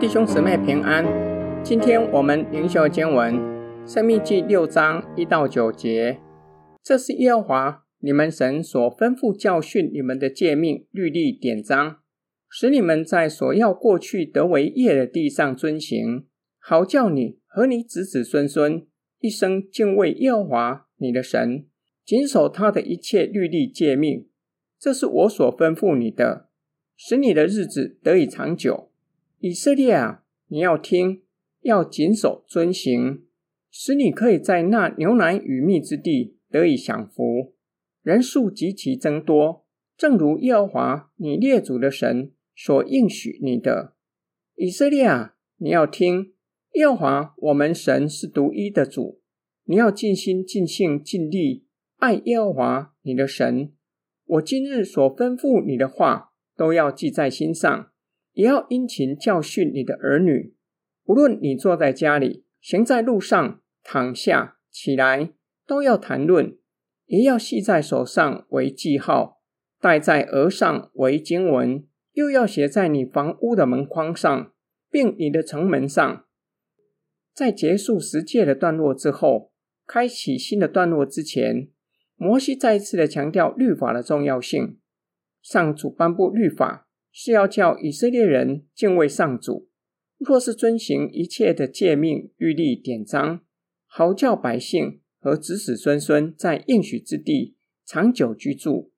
弟兄姊妹平安，今天我们灵修经文《生命记》六章一到九节。这是耶和华你们神所吩咐教训你们的诫命、律例、典章，使你们在所要过去得为业的地上遵行，好叫你和你子子孙孙一生敬畏耶和华你的神，谨守他的一切律例诫命。这是我所吩咐你的，使你的日子得以长久。以色列啊，你要听，要谨守遵行，使你可以在那牛奶与蜜之地得以享福，人数极其增多，正如耶和华你列祖的神所应许你的。以色列啊，你要听，耶和华我们神是独一的主，你要尽心、尽性、尽力爱耶和华你的神。我今日所吩咐你的话，都要记在心上。也要殷勤教训你的儿女，无论你坐在家里、行在路上、躺下、起来，都要谈论；也要系在手上为记号，戴在额上为经文，又要写在你房屋的门框上，并你的城门上。在结束十诫的段落之后，开启新的段落之前，摩西再一次的强调律法的重要性。上主颁布律法。是要叫以色列人敬畏上主，若是遵行一切的诫命、律例、典章，好叫百姓和子子孙孙在应许之地长久居住。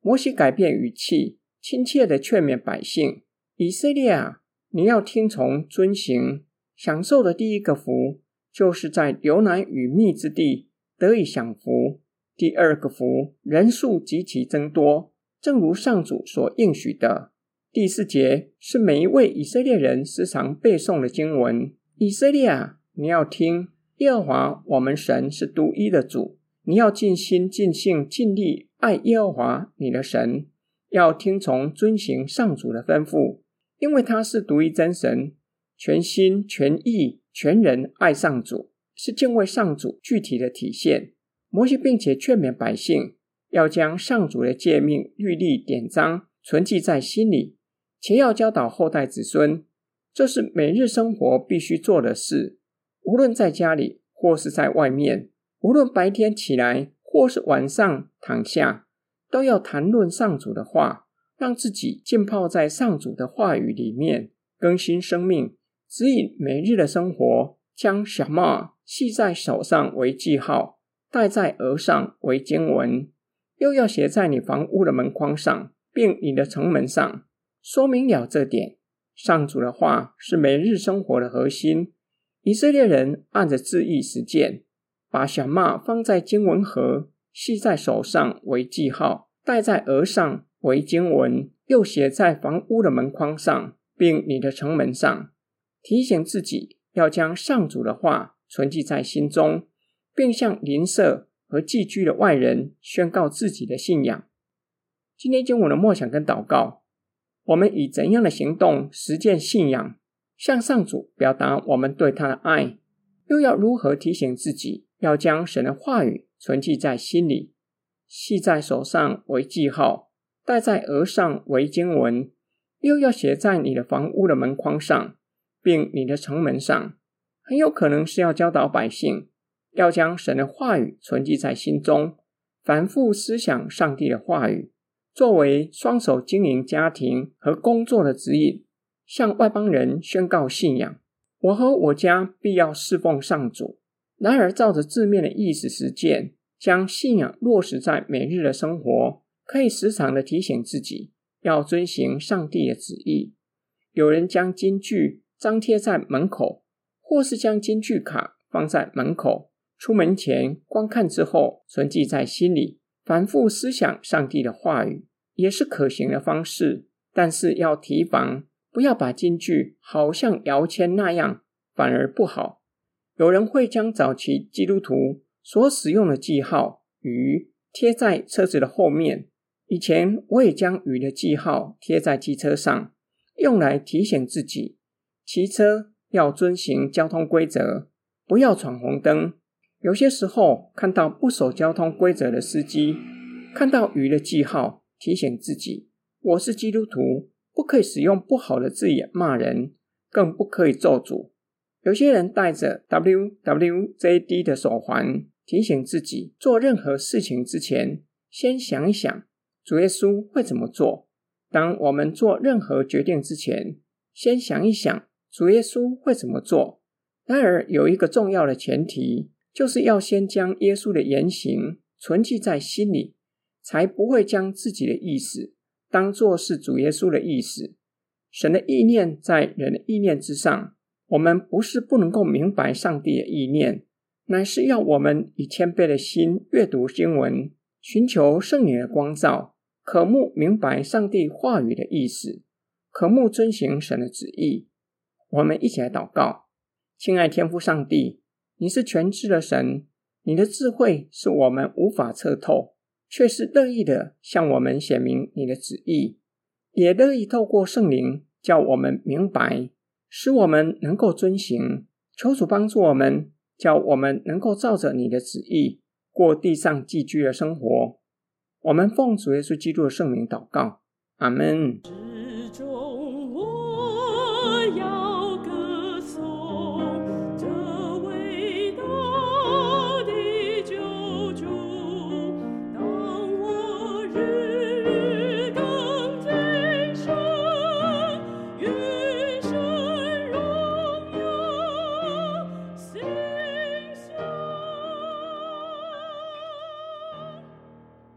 摩西改变语气，亲切地劝勉百姓：以色列啊，你要听从遵行，享受的第一个福，就是在流奶与蜜之地得以享福；第二个福，人数极其增多，正如上主所应许的。第四节是每一位以色列人时常背诵的经文。以色列啊，你要听，耶和华我们神是独一的主，你要尽心、尽性、尽力爱耶和华你的神，要听从遵行上主的吩咐，因为他是独一真神，全心全意全人爱上主，是敬畏上主具体的体现。摩西并且劝勉百姓，要将上主的诫命、律例、典章存记在心里。且要教导后代子孙，这是每日生活必须做的事。无论在家里或是在外面，无论白天起来或是晚上躺下，都要谈论上主的话，让自己浸泡在上主的话语里面，更新生命，指引每日的生活。将小麦系在手上为记号，戴在额上为经文，又要写在你房屋的门框上，并你的城门上。说明了这点，上主的话是每日生活的核心。以色列人按着字意实践，把小麦放在经文盒，系在手上为记号，戴在额上为经文，又写在房屋的门框上，并你的城门上，提醒自己要将上主的话存记在心中，并向邻舍和寄居的外人宣告自己的信仰。今天经文的默想跟祷告。我们以怎样的行动实践信仰，向上主表达我们对他的爱？又要如何提醒自己，要将神的话语存记在心里，系在手上为记号，戴在额上为经文，又要写在你的房屋的门框上，并你的城门上？很有可能是要教导百姓，要将神的话语存记在心中，反复思想上帝的话语。作为双手经营家庭和工作的指引，向外邦人宣告信仰。我和我家必要侍奉上主。然而，照着字面的意思实践，将信仰落实在每日的生活，可以时常的提醒自己要遵行上帝的旨意。有人将金句张贴在门口，或是将金句卡放在门口，出门前观看之后，存记在心里。反复思想上帝的话语也是可行的方式，但是要提防，不要把金句好像摇签那样，反而不好。有人会将早期基督徒所使用的记号“鱼”贴在车子的后面。以前我也将鱼的记号贴在机车上，用来提醒自己骑车要遵行交通规则，不要闯红灯。有些时候看到不守交通规则的司机，看到鱼的记号，提醒自己：我是基督徒，不可以使用不好的字眼骂人，更不可以咒诅。有些人戴着 WWJD 的手环，提醒自己做任何事情之前，先想一想主耶稣会怎么做。当我们做任何决定之前，先想一想主耶稣会怎么做。然而，有一个重要的前提，就是要先将耶稣的言行存记在心里，才不会将自己的意思当作是主耶稣的意思。神的意念在人的意念之上。我们不是不能够明白上帝的意念，乃是要我们以谦卑的心阅读经文，寻求圣灵的光照，渴慕明白上帝话语的意思，渴慕遵行神的旨意。我们一起来祷告，亲爱天父上帝，你是全知的神，你的智慧是我们无法测透，却是乐意的向我们显明你的旨意，也乐意透过圣灵叫我们明白。使我们能够遵行，求主帮助我们，叫我们能够照着你的旨意过地上寄居的生活。我们奉主耶稣基督的圣名祷告，阿门。